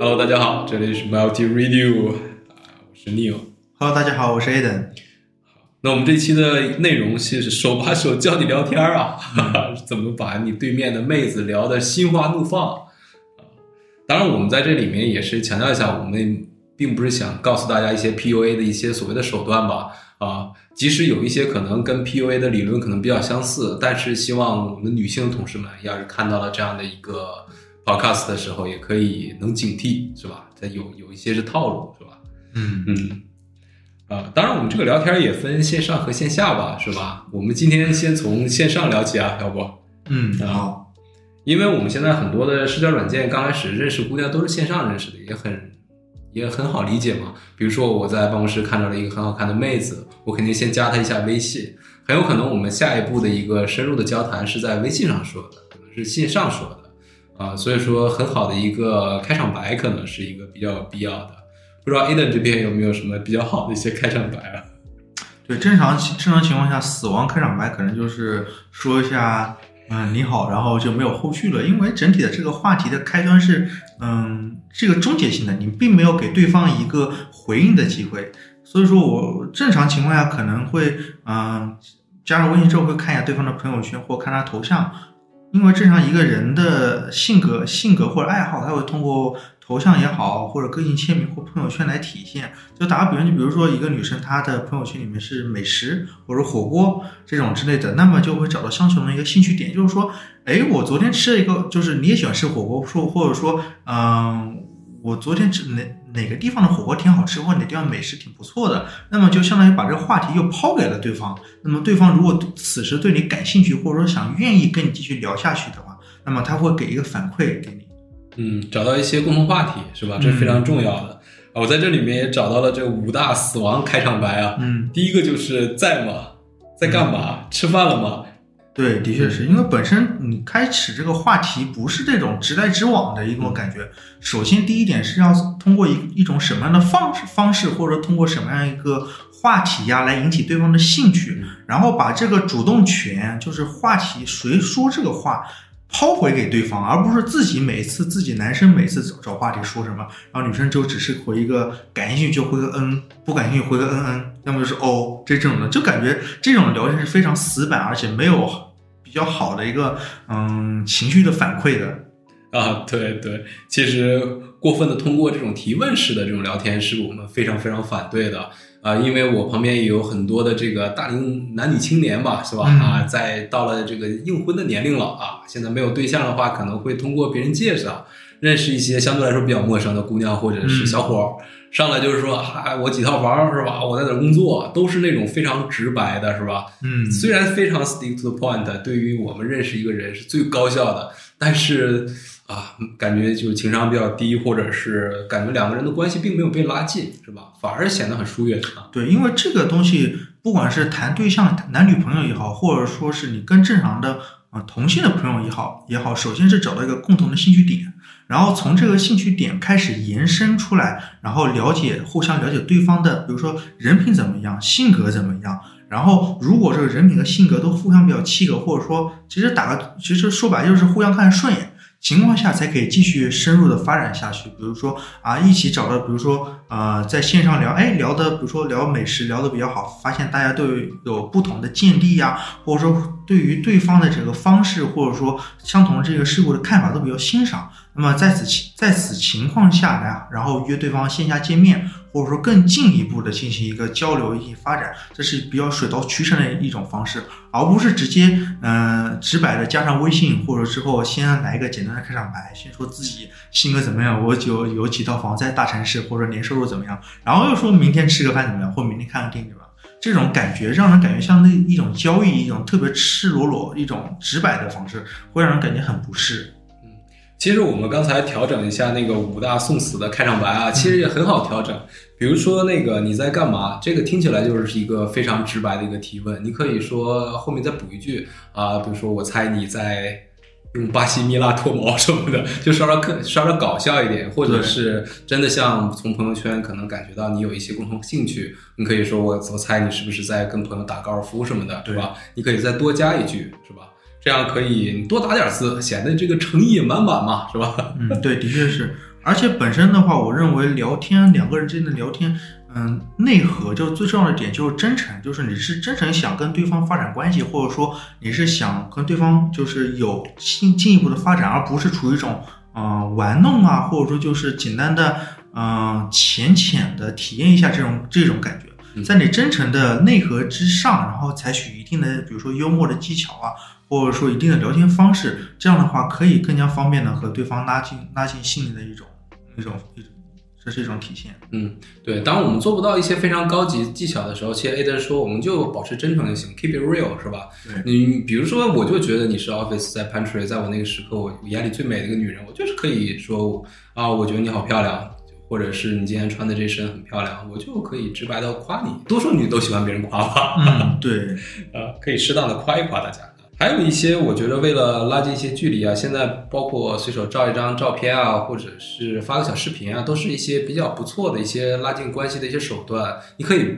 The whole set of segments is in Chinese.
Hello，大家好，这里是 Multi Radio 啊，我是 Neil。Hello，大家好，我是 Aden。那我们这期的内容是手把手教你聊天啊，怎么把你对面的妹子聊得心花怒放啊？当然，我们在这里面也是强调一下，我们并不是想告诉大家一些 PUA 的一些所谓的手段吧啊，即使有一些可能跟 PUA 的理论可能比较相似，但是希望我们的女性同事们要是看到了这样的一个 podcast 的时候，也可以能警惕，是吧？它有有一些是套路，是吧？嗯嗯，啊，当然我们这个聊天也分线上和线下吧，是吧？我们今天先从线上聊起啊，要不？嗯，啊好，因为我们现在很多的社交软件刚开始认识姑娘都是线上认识的，也很也很好理解嘛。比如说我在办公室看到了一个很好看的妹子，我肯定先加她一下微信，很有可能我们下一步的一个深入的交谈是在微信上说的，可能是线上说的啊，所以说很好的一个开场白可能是一个比较有必要的。不知道 Aden 这边有没有什么比较好的一些开场白啊？对，正常正常情况下，死亡开场白可能就是说一下，嗯，你好，然后就没有后续了，因为整体的这个话题的开端是，嗯，这个终结性的，你并没有给对方一个回应的机会，所以说我正常情况下可能会，嗯，加入微信之后会看一下对方的朋友圈或看他头像，因为正常一个人的性格、性格或者爱好，他会通过头像也好，或者个性签名或朋友圈来体现。就打个比方，就比如说一个女生，她的朋友圈里面是美食或者火锅这种之类的，那么就会找到相同的一个兴趣点，就是说，哎，我昨天吃了一个，就是你也喜欢吃火锅，说或者说，嗯，我昨天吃哪哪个地方的火锅挺好吃，或者哪地方美食挺不错的，那么就相当于把这个话题又抛给了对方。那么对方如果此时对你感兴趣，或者说想愿意跟你继续聊下去的话，那么他会给一个反馈给你。嗯，找到一些共同话题是吧？这是非常重要的。啊，我在这里面也找到了这五大死亡开场白啊。嗯，第一个就是在吗？在干嘛？吃饭了吗？对，的确是因为本身你开始这个话题不是这种直来直往的一种感觉。首先，第一点是要通过一一种什么样的方式方式，或者通过什么样一个话题呀、来引起对方的兴趣，然后把这个主动权，就是话题谁说这个话。抛回给对方，而不是自己每次自己男生每次找找话题说什么，然后女生就只是回一个感兴趣就回个嗯，不感兴趣回个嗯嗯，要么就是哦这种的，就感觉这种聊天是非常死板，而且没有比较好的一个嗯情绪的反馈的。啊，对对，其实过分的通过这种提问式的这种聊天，是我们非常非常反对的啊、因为我旁边也有很多的这个大龄男女青年吧，是吧？嗯啊，在到了这个应婚的年龄了啊，现在没有对象的话，可能会通过别人介绍认识一些相对来说比较陌生的姑娘或者是小伙儿，上来就是说，啊，我几套房是吧？我在哪儿工作，都是那种非常直白的，是吧？嗯虽然非常 stick to the point，对于我们认识一个人是最高效的，但是啊，感觉就情商比较低，或者是感觉两个人的关系并没有被拉近，是吧？反而显得很疏远。对，因为这个东西，不管是谈对象、男女朋友也好，或者说是你跟正常的啊、同性的朋友也好也好，首先是找到一个共同的兴趣点，然后从这个兴趣点开始延伸出来，然后了解互相了解对方的，比如说人品怎么样，性格怎么样。然后，如果这个人品和性格都互相比较契合，或者说，其实打个，其实说白就是互相看顺眼情况下，才可以继续深入的发展下去。比如说啊，一起找到，比如说呃，在线上聊，哎，聊的，比如说聊美食聊的比较好，发现大家都有不同的见地呀、或者说对于对方的这个方式，或者说相同这个事物的看法都比较欣赏。那么在此情在此情况下呢，然后约对方线下见面，或者说更进一步的进行一个交流、一起发展，这是比较水到渠成的一种方式，而不是直接嗯、直白的加上微信，或者之后先来一个简单的开场白，先说自己性格怎么样，我有有几套房在大城市，或者年收入怎么样，然后又说明天吃个饭怎么样，或明天看个电影怎么样。这种感觉让人感觉像那一种交易，一种特别赤裸裸、一种直白的方式，会让人感觉很不适。其实我们刚才调整一下那个五大送死的开场白啊，其实也很好调整。比如说那个你在干嘛，这个听起来就是一个非常直白的一个提问，你可以说后面再补一句啊，比如说我猜你在用巴西蜜蜡脱毛什么的，就稍稍可稍稍搞笑一点，或者是真的像从朋友圈可能感觉到你有一些共同兴趣，你可以说我我猜你是不是在跟朋友打高尔夫什么的，对是吧？你可以再多加一句，是吧？这样可以多打点字，显得这个诚意满满嘛，是吧？嗯，对，的确是，而且本身的话，我认为聊天两个人之间的聊天，嗯，内核就最重要的点就是真诚，就是你是真诚想跟对方发展关系，或者说你是想跟对方就是有进进一步的发展，而不是处于一种嗯、玩弄啊，或者说就是简单的嗯、浅浅的体验一下这种这种感觉。嗯在你真诚的内核之上，然后采取一定的，比如说幽默的技巧啊，或者说一定的聊天方式，这样的话可以更加方便的和对方拉近拉近信任的一种一种一种，这是一种体现。嗯，对，当我们做不到一些非常高级技巧的时候，其实 A 登说我们就保持真诚就行，keep it real 是吧？对你比如说，我就觉得你是 Office 在 Pantry，在我那个时刻，我眼里最美的一个女人，我就是可以说啊，我觉得你好漂亮，或者是你今天穿的这身很漂亮，我就可以直白的夸你。多数女都喜欢别人夸吧？嗯，对，呃，可以适当的夸一夸大家。还有一些，我觉得为了拉近一些距离啊，现在包括随手照一张照片啊，或者是发个小视频啊，都是一些比较不错的一些拉近关系的一些手段。你可以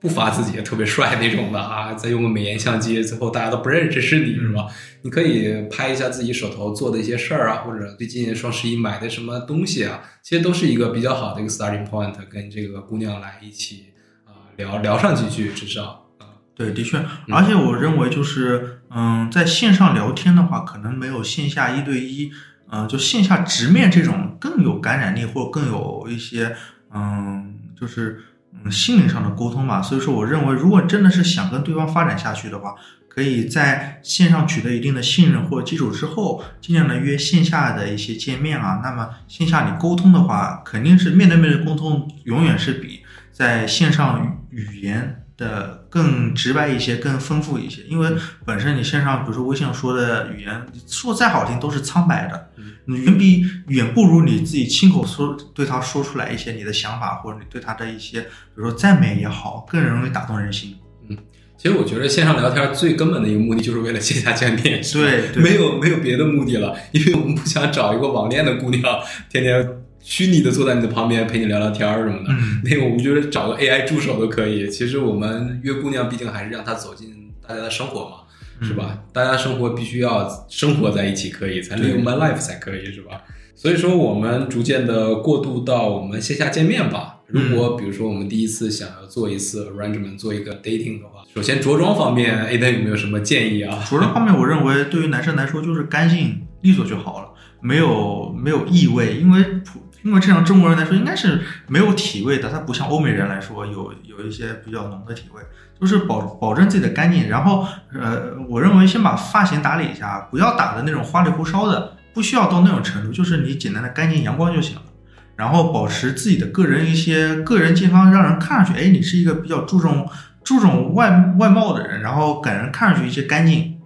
不发自己特别帅那种的啊，再用个美颜相机，最后大家都不认识是你是吧？你可以拍一下自己手头做的一些事儿啊，或者最近双十一买的什么东西啊，其实都是一个比较好的一个 starting point，跟这个姑娘来一起啊、聊聊上几句，至少啊，对，的确，而且我认为就是，嗯，在线上聊天的话，可能没有线下一对一，嗯、就线下直面这种更有感染力，或者更有一些，嗯，就是嗯心灵上的沟通吧。所以说，我认为如果真的是想跟对方发展下去的话，可以在线上取得一定的信任或者基础之后，尽量的约线下的一些见面啊。那么线下你沟通的话，肯定是面对面的沟通，永远是比在线上语言的更直白一些，更丰富一些。因为本身你线上，比如说微信上说的语言，说再好听都是苍白的，远比远不如你自己亲口说对他说出来一些你的想法，或者你对他的一些，比如说赞美也好，更容易打动人心。嗯其实我觉得线上聊天最根本的一个目的就是为了线下见面，对对没有没有别的目的了，因为我们不想找一个网恋的姑娘，天天虚拟的坐在你的旁边陪你聊聊天儿什么的。嗯，那个我们觉得找个 AI 助手都可以。其实我们约姑娘，毕竟还是让她走进大家的生活嘛，是吧？大家生活必须要生活在一起，可以才能对 live my life 才可以，是吧？所以说，我们逐渐的过渡到我们线下见面吧。如果比如说我们第一次想要做一次 arrangement，做一个 dating 的话，首先着装方面登有没有什么建议啊？着装方面，我认为对于男生来说就是干净利索就好了，没有没有异味，因为普因为这样中国人来说应该是没有体味的，它不像欧美人来说有有一些比较浓的体味，就是保保证自己的干净。然后呃，我认为先把发型打理一下，不要打的那种花里胡哨的，不需要到那种程度，就是你简单的干净阳光就行了。然后保持自己的个人一些个人健康，让人看上去，哎，你是一个比较注重注重外外貌的人，然后给人看上去一些干净，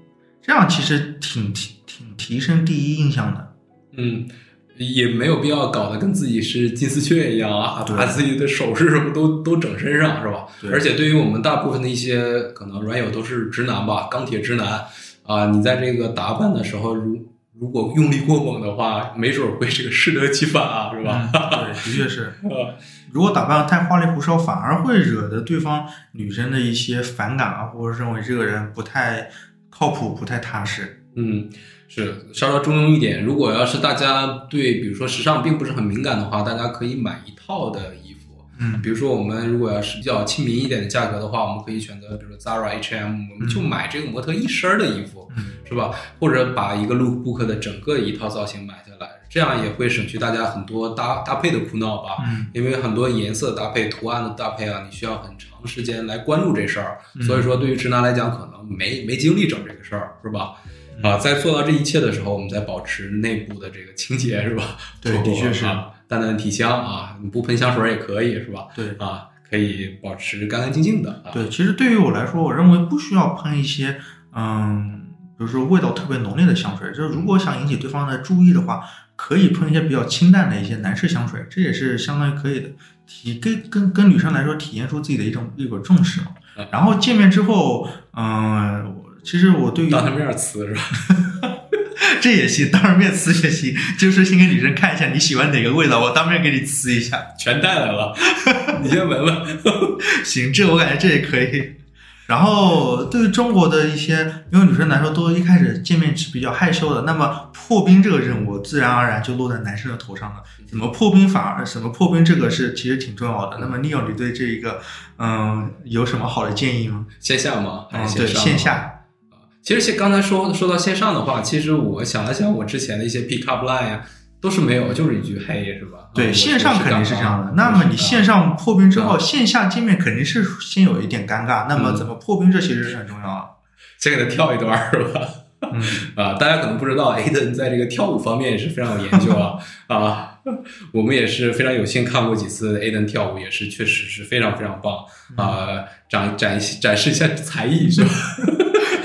这样其实挺挺挺提升第一印象的。嗯，也没有必要搞得跟自己是金丝雀一样啊，把自己的首饰什么都都整身上，是吧？对而且对于我们大部分的一些可能软友都是直男吧，钢铁直男啊，你在这个打扮的时候，如如果用力过猛的话，没准会这个适得其反啊，是吧？嗯对，的确是。呃 如果打扮得太花里胡哨，反而会惹得对方女生的一些反感啊，或者认为这个人不太靠谱、不太踏实。嗯，是稍稍中庸一点。如果要是大家对比如说时尚并不是很敏感的话，大家可以买一套的衣服。嗯比如说，我们如果要是比较亲民一点的价格的话，我们可以选择，比如说 Zara、H&M，我们就买这个模特一身儿的衣服，嗯是吧？或者把一个 lookbook 的整个一套造型买下来，这样也会省去大家很多搭搭配的苦恼吧。嗯因为很多颜色搭配、图案的搭配啊，你需要很长时间来关注这事儿，嗯所以说对于直男来讲，可能没没精力整这个事儿，是吧？嗯啊，在做到这一切的时候，我们在保持内部的这个清洁，是吧？对的确是啊，淡淡的体香啊，你不喷香水也可以，是吧？对啊，可以保持干干净净的啊。对，其实对于我来说，我认为不需要喷一些，嗯，比如说味道特别浓烈的香水。就是如果想引起对方的注意的话，可以喷一些比较清淡的一些男士香水，这也是相当于可以的。体跟跟跟女生来说，体现出自己的一种一种重视嘛嗯。然后见面之后，嗯，我其实我对于当着面呲是吧？这也行，当着面呲也行，就是先给女生看一下你喜欢哪个味道，我当面给你呲一下。全带来了，你先闻闻。行，这我感觉这也可以。然后对于中国的一些因为女生来说，都一开始见面是比较害羞的，那么破冰这个任务自然而然就落在男生的头上了。怎么破冰反而什么破冰这个是其实挺重要的。那么 Neil，你对这一个嗯有什么好的建议吗？线下吗？还是对线上？线下。其实线刚才说说到线上的话，其实我想了想，我之前的一些 pick up line 呀、都是没有，就是一句嘿，是吧？对，啊线上肯定是这样的。那么你线上上破冰之后，嗯线下见面肯定是先有一点尴尬。那么嗯怎么破冰，这其实是很重要啊。先给他跳一段，是吧？嗯，啊，大家可能不知道，Aden 在这个跳舞方面也是非常有研究啊啊，我们也是非常有幸看过几次 Aden 跳舞，也是确实是非常非常棒啊，展展展示一下才艺是吧？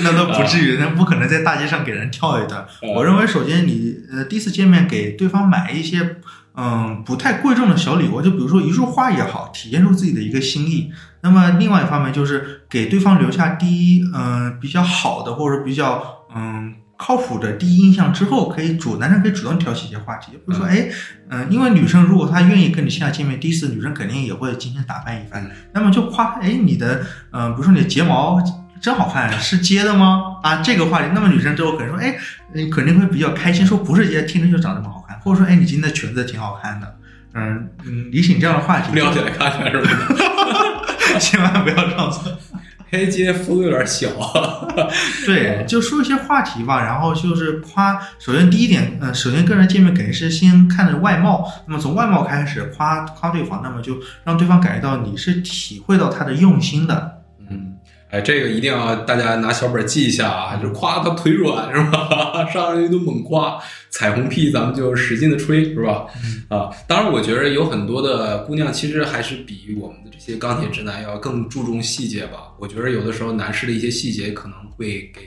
那都不至于，那不可能在大街上给人跳一段。嗯我认为，首先你呃第一次见面给对方买一些嗯不太贵重的小礼物，就比如说一束花也好，体现出自己的一个心意。那么另外一方面就是给对方留下第一嗯、比较好的或者比较嗯。靠谱的第一印象之后，可以主男生可以主动挑起一些话题，比如说，哎，嗯、因为女生如果她愿意跟你线下见面，第一次女生肯定也会精心打扮一番，嗯那么就夸，哎，你的，嗯、比如说你的睫毛真好看，是接的吗？啊，这个话题，那么女生之后可能说，哎，你肯定会比较开心，说不是接，听着就长这么好看，或者说，哎，你今天的裙子挺好看的，嗯嗯，引起这样的话题，撩起来看看是吧？千万不要这样做。嘿，今天幅度有点小，对，就说一些话题吧，然后就是夸。首先第一点，呃，首先个人见面肯定是先看着外貌，那么从外貌开始夸夸对方，那么就让对方感觉到你是体会到他的用心的。哎，这个一定要大家拿小本记一下啊，就夸他腿软是吧？上来就猛夸，彩虹屁咱们就使劲的吹是吧？啊，当然我觉得有很多的姑娘其实还是比我们的这些钢铁直男要更注重细节吧。我觉得有的时候男士的一些细节可能会给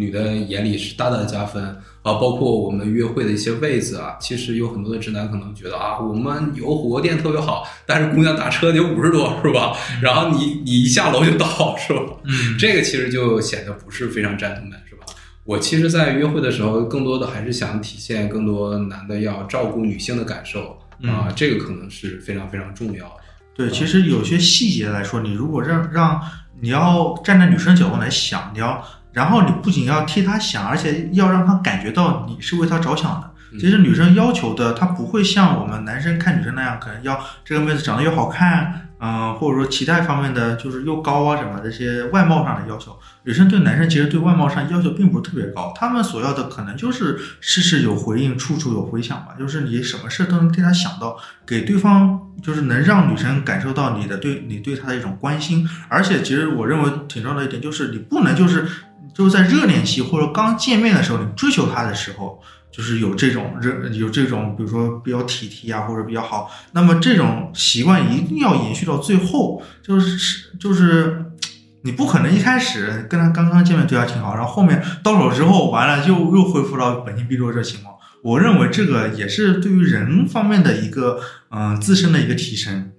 女的眼里是大大的加分啊，包括我们约会的一些位子啊，其实有很多的直男可能觉得啊，我们有火锅店特别好，但是姑娘打车得五十多是吧？然后你你一下楼就到是吧？嗯这个其实就显得不是非常 gentleman，是吧？我其实，在约会的时候，更多的还是想体现更多男的要照顾女性的感受啊、嗯这个可能是非常非常重要的。对，其实有些细节来说，你如果让让你要站在女生角度来想，你要，然后你不仅要替她想，而且要让她感觉到你是为她着想的。其实女生要求的，她不会像我们男生看女生那样，可能要这个妹子长得又好看，嗯、或者说其他方面的就是又高啊什么这些外貌上的要求。女生对男生其实对外貌上要求并不是特别高，他们所要的可能就是事事有回应，处处有回响吧，就是你什么事都能替他想到，给对方就是能让女生感受到你的对你对她的一种关心，而且其实我认为挺重要的一点就是你不能就是就是在热恋期或者刚见面的时候，你追求她的时候。就是有这种热，有这种，比如说比较体贴啊，或者比较好，那么这种习惯一定要延续到最后，就是是就是你不可能一开始跟他刚刚见面对他挺好，然后后面到手之后完了又又恢复到本性毕露这情况。我认为这个也是对于人方面的一个嗯、自身的一个提升。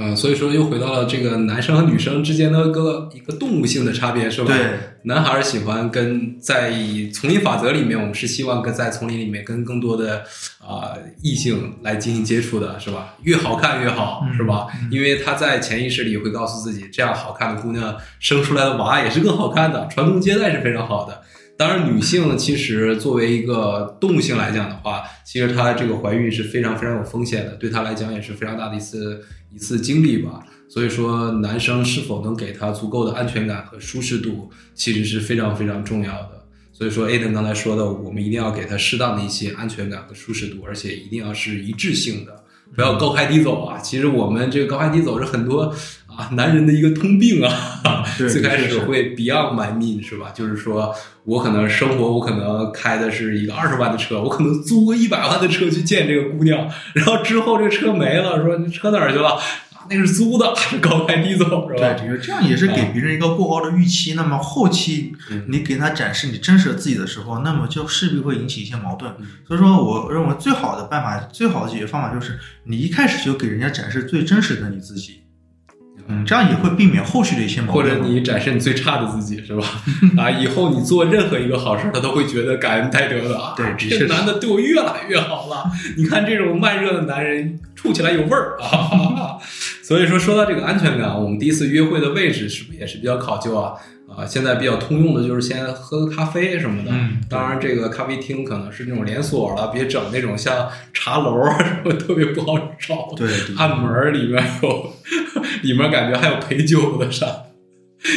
嗯，所以说又回到了这个男生和女生之间的一个一个动物性的差别，是吧？对，男孩儿喜欢跟在丛林法则里面，我们是希望跟在丛林里面跟更多的啊、异性来进行接触的，是吧？越好看越好，嗯是吧？嗯因为他在潜意识里会告诉自己，这样好看的姑娘生出来的娃也是更好看的，传宗接代是非常好的。当然，女性其实作为一个动物性来讲的话，其实她这个怀孕是非常非常有风险的，对她来讲也是非常大的一次一次经历吧。所以说，男生是否能给她足够的安全感和舒适度，其实是非常非常重要的。所以说，A 登刚才说的，我们一定要给她适当的一些安全感和舒适度，而且一定要是一致性的，不要高开低走啊。其实我们这个高开低走是很多啊男人的一个通病啊。最开始会 beyond my mean 是吧？就是说我可能生活，我可能开的是一个二十万的车，我可能租个一百万的车去见这个姑娘，然后之后这个车没了，说你车哪儿去了？啊，那是租的，是 高开低走是对，吧？这样也是给别人一个过高的预期。那么后期嗯你给他展示你真实的自己的时候，那么就势必会引起一些矛盾嗯。所以说，我认为最好的办法、最好的解决方法就是你一开始就给人家展示最真实的你自己。嗯，这样也会避免后续的一些矛盾或。者你展示你最差的自己是吧？啊，以后你做任何一个好事，他都会觉得感恩戴德的啊。对这个男的对我越来越好了。你看这种慢热的男人，处起来有味儿啊。所以说，说到这个安全感，我们第一次约会的位置是不是也是比较考究啊？啊，现在比较通用的就是先喝个咖啡什么的。嗯当然，这个咖啡厅可能是那种连锁了，别整那种像茶楼啊什么特别不好找。对，暗门儿里面有，里面感觉还有陪酒的啥，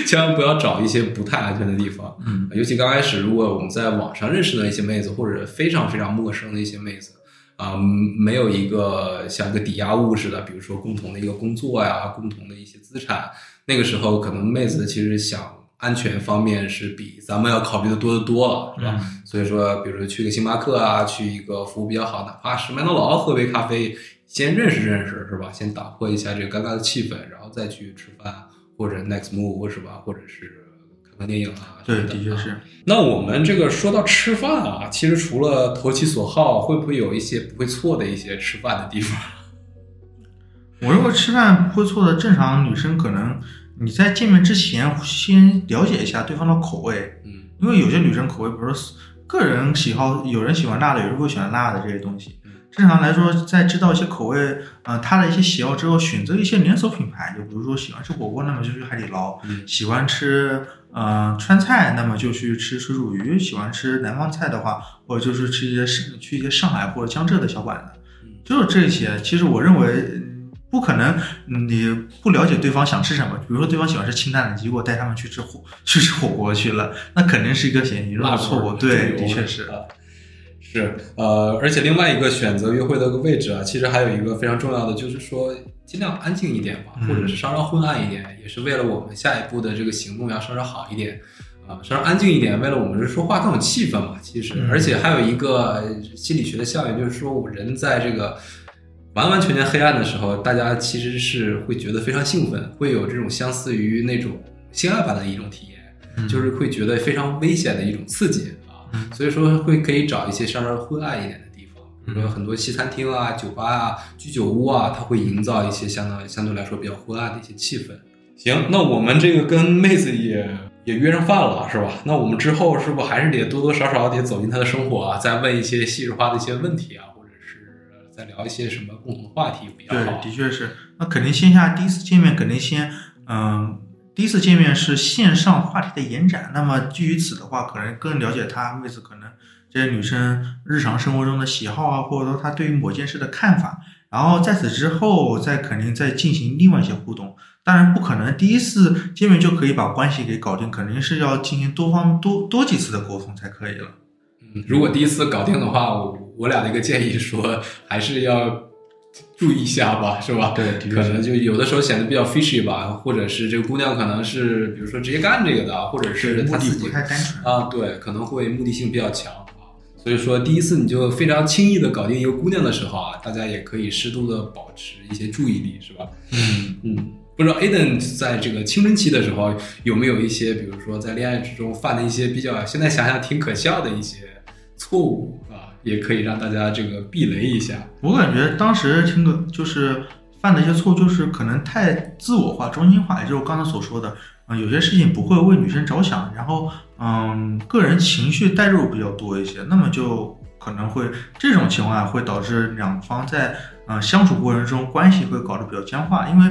千万不要找一些不太安全的地方。嗯尤其刚开始，如果我们在网上认识的一些妹子，或者非常非常陌生的一些妹子，啊、没有一个像个抵押物似的，比如说共同的一个工作呀，共同的一些资产，那个时候可能妹子其实想安全方面是比咱们要考虑的多得多了，是吧？嗯所以说，比如说去个星巴克啊，去一个服务比较好，哪怕是麦当劳喝杯咖啡，先认识认识，是吧？先打破一下这个尴尬的气氛，然后再去吃饭或者 next move 是吧？或者是看看电影啊。对，的确是。那我们这个说到吃饭啊，其实除了投其所好，会不会有一些不会错的一些吃饭的地方？我如果吃饭不会错的，正常女生可能你在见面之前先了解一下对方的口味，嗯因为有些女生口味，比如说个人喜好，有人喜欢辣的，有人不喜欢辣的这些东西嗯。正常来说，在知道一些口味，呃，她的一些喜好之后，选择一些连锁品牌，就比如说喜欢吃火锅，那么就去海底捞；嗯喜欢吃呃川菜，那么就去吃水煮鱼；喜欢吃南方菜的话，或者就是吃一些上去一些上海或者江浙的小馆子。嗯就是这些。其实我认为，嗯不可能嗯你不了解对方想吃什么。比如说对方喜欢吃清淡的，结果带他们去吃火 去吃火锅去了，那肯定是一个显严重的错误。对，的确是。啊是呃，而且另外一个选择约会的一个位置啊，其实还有一个非常重要的，就是说尽量安静一点吧，嗯或者是稍稍昏暗一点，也是为了我们下一步的这个行动要稍稍好一点。啊，稍稍安静一点，为了我们是说话更有气氛嘛。其实，嗯而且还有一个呃心理学的效应，就是说我人在这个完完全全黑暗的时候，大家其实是会觉得非常兴奋，会有这种相似于那种性爱般的一种体验。嗯就是会觉得非常危险的一种刺激啊，嗯所以说会可以找一些稍稍昏暗一点的地方，比如说嗯很多西餐厅啊、酒吧啊、居酒屋啊，它会营造一些相当相对来说比较昏暗的一些气氛。行，那我们这个跟妹子也也约上饭了，是吧？那我们之后是不还是得多多少少得走进她的生活啊，再问一些细致化的一些问题啊，再聊一些什么共同话题比较对，好？的确是。那肯定线下第一次见面，肯定先嗯。第一次见面是线上话题的延展，那么基于此的话，可能更了解她妹子可能这些女生日常生活中的喜好啊，或者说她对于某件事的看法，然后在此之后再肯定再进行另外一些互动。当然不可能第一次见面就可以把关系给搞定，肯定是要进行多方多多几次的沟通才可以了。嗯，如果第一次搞定的话，我我俩的一个建议说，还是要注意一下吧，是吧？对可能就有的时候显得比较 fishy 吧，或者是这个姑娘可能是比如说直接干这个的，或者是她自己不太单纯。啊，对，可能会目的性比较强啊。所以说，第一次你就非常轻易的搞定一个姑娘的时候啊，大家也可以适度的保持一些注意力，是吧？嗯，嗯，不知道 Aden 在这个青春期的时候有没有一些，比如说在恋爱之中犯的一些比较现在想想挺可笑的一些错误啊，也可以让大家这个避雷一下。我感觉当时听的就是犯的一些错误，就是可能太自我化、中心化，也就是我刚才所说的，嗯、有些事情不会为女生着想，然后嗯，个人情绪代入比较多一些，那么就可能会这种情况下会导致两方在嗯、相处过程中关系会搞得比较僵化，因为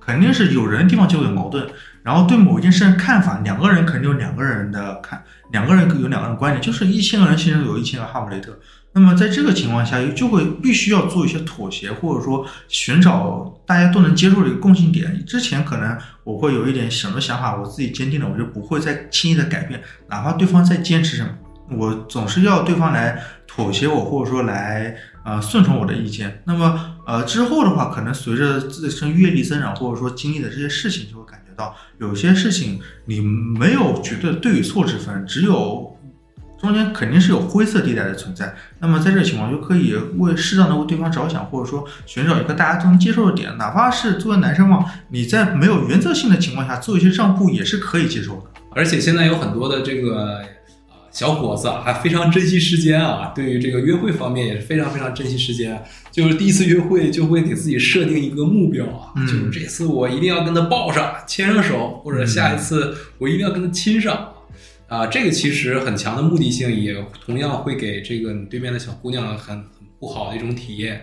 肯定是有人的地方就有矛盾，然后对某一件事的看法，两个人肯定有两个人的看，两个人有两个人观点，就是一千个人心中有一千个哈姆雷特。那么在这个情况下，就会必须要做一些妥协，或者说寻找大家都能接受的一个共性点。之前可能我会有一点什么想法，我自己坚定了，我就不会再轻易的改变，哪怕对方在坚持什么，我总是要对方来妥协我，或者说来呃顺从我的意见。那么呃之后的话，可能随着自身阅历增长，或者说经历的这些事情，就会感到有些事情你没有绝对的对与错之分，只有。中间肯定是有灰色地带的存在，那么在这个情况就可以为适当的为对方着想，或者说寻找一个大家都能接受的点，哪怕是作为男生嘛，你在没有原则性的情况下做一些让步也是可以接受的。而且现在有很多的这个小伙子啊，还非常珍惜时间啊，对于这个约会方面也是非常非常珍惜时间。就是第一次约会就会给自己设定一个目标啊，嗯就是这次我一定要跟他抱上、牵上手，或者下一次我一定要跟他亲上。啊，这个其实很强的目的性，也同样会给这个你对面的小姑娘很很不好的一种体验。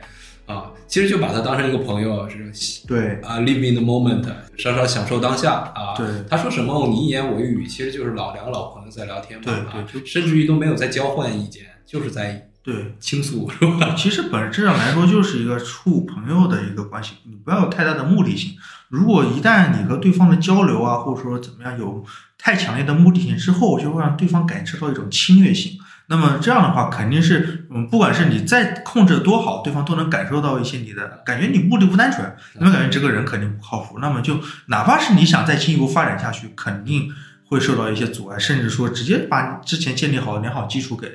啊，其实就把他当成一个朋友，是对啊，live in the moment，稍稍享受当下啊。对他说什么你一言我一语，其实就是老两个老朋友在聊天嘛。对啊对就甚至于都没有在交换意见，就是在对，倾诉，是吧？其实本质上来说就是一个处朋友的一个关系，你不要有太大的目的性。如果一旦你和对方的交流啊，或者说怎么样有太强烈的目的性之后，就会让对方感受到一种侵略性。那么这样的话，肯定是，嗯，不管是你再控制得多好，对方都能感受到一些你的感觉，你目的不单纯，那么感觉这个人肯定不靠谱。那么就哪怕是你想再进一步发展下去，肯定会受到一些阻碍，甚至说直接把你之前建立好的良好基础给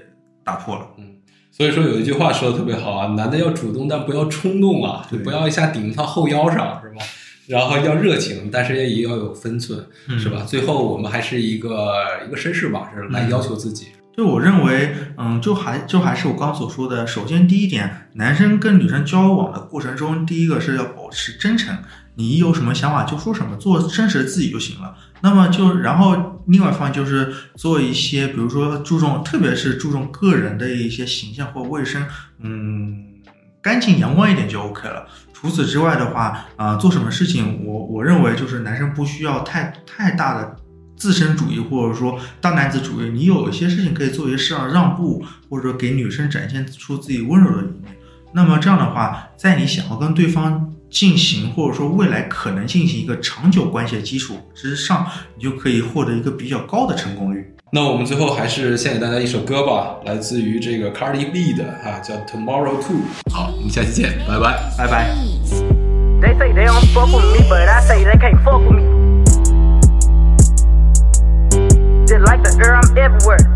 打破了。嗯所以说有一句话说的特别好啊，男的要主动，但不要冲动啊，就不要一下顶到后腰上，是吧？然后要热情，但是也要有分寸，嗯是吧？最后我们还是一个一个绅士吧，是来要求自己。就我认为，嗯，就还就还是我刚所说的，首先第一点，男生跟女生交往的过程中，第一个是要保持真诚，你有什么想法就说什么，做真实的自己就行了。那么就然后另外一方就是做一些，比如说注重，特别是注重个人的一些形象或卫生，嗯，干净阳光一点就 OK 了。除此之外的话，啊、做什么事情，我我认为就是男生不需要太太大的自身主义，或者说大男子主义。你有一些事情可以做一些适当的让步，或者说给女生展现出自己温柔的一面。那么这样的话，在你想要跟对方进行，或者说未来可能进行一个长久关系的基础之上，你就可以获得一个比较高的成功率。那我们最后还是献给大家一首歌吧，来自于这个 Cardi B 的哈、叫 Tomorrow Too。好，我们下期见，拜拜。拜拜。They say they don't fuck with me, but I say they can't fuck with me. Just like the air, I'm everywhere.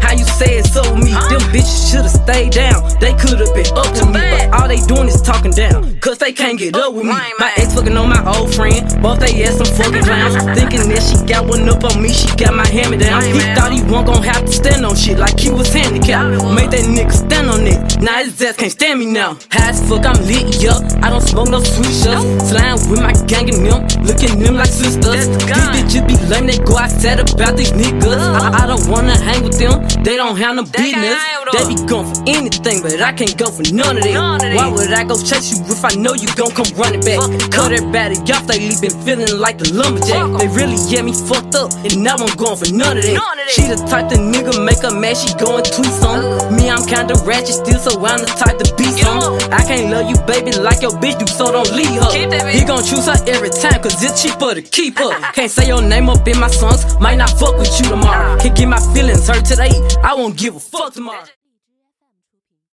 How you say it so me? Them bitches should've stayed down. They could've been up to me, but all they doing is talking down. Cause they can't get up with me. My ex fucking on my old friend. Both they ass some fucking clowns. Thinking that she got one up on me, she got my hand me down. He thought he wasn't gon' have to stand on shit like he was handicapped. Made that nigga stand on it. Now his ass can't stand me now. High as fuck, I'm lit, yup. I don't smoke no sweet shots. Slime with my gang and them. Looking them like sisters. These bitches be lame, they go outside about these niggas. I, I don't wanna hang with them. They don't have no business. They be going for anything, but I can't go for none of that. Why would I go chase you if I know you gon' come running back? Cut everybody off, they been feeling like the lumberjack. They really get me fucked up, and now I'm going for none of that. She the type the nigga make her mad, she going tweet some. Me, I'm kinda ratchet still, so I'm the type to be some. I can't love you, baby, like your bitch do, so don't leave her. He gon' choose her every time, cause it's cheaper to keep her. Can't say your name up in my songs, might not fuck with you tomorrow. Can't get my feelings hurt today, I won't give a fuck tomorrow.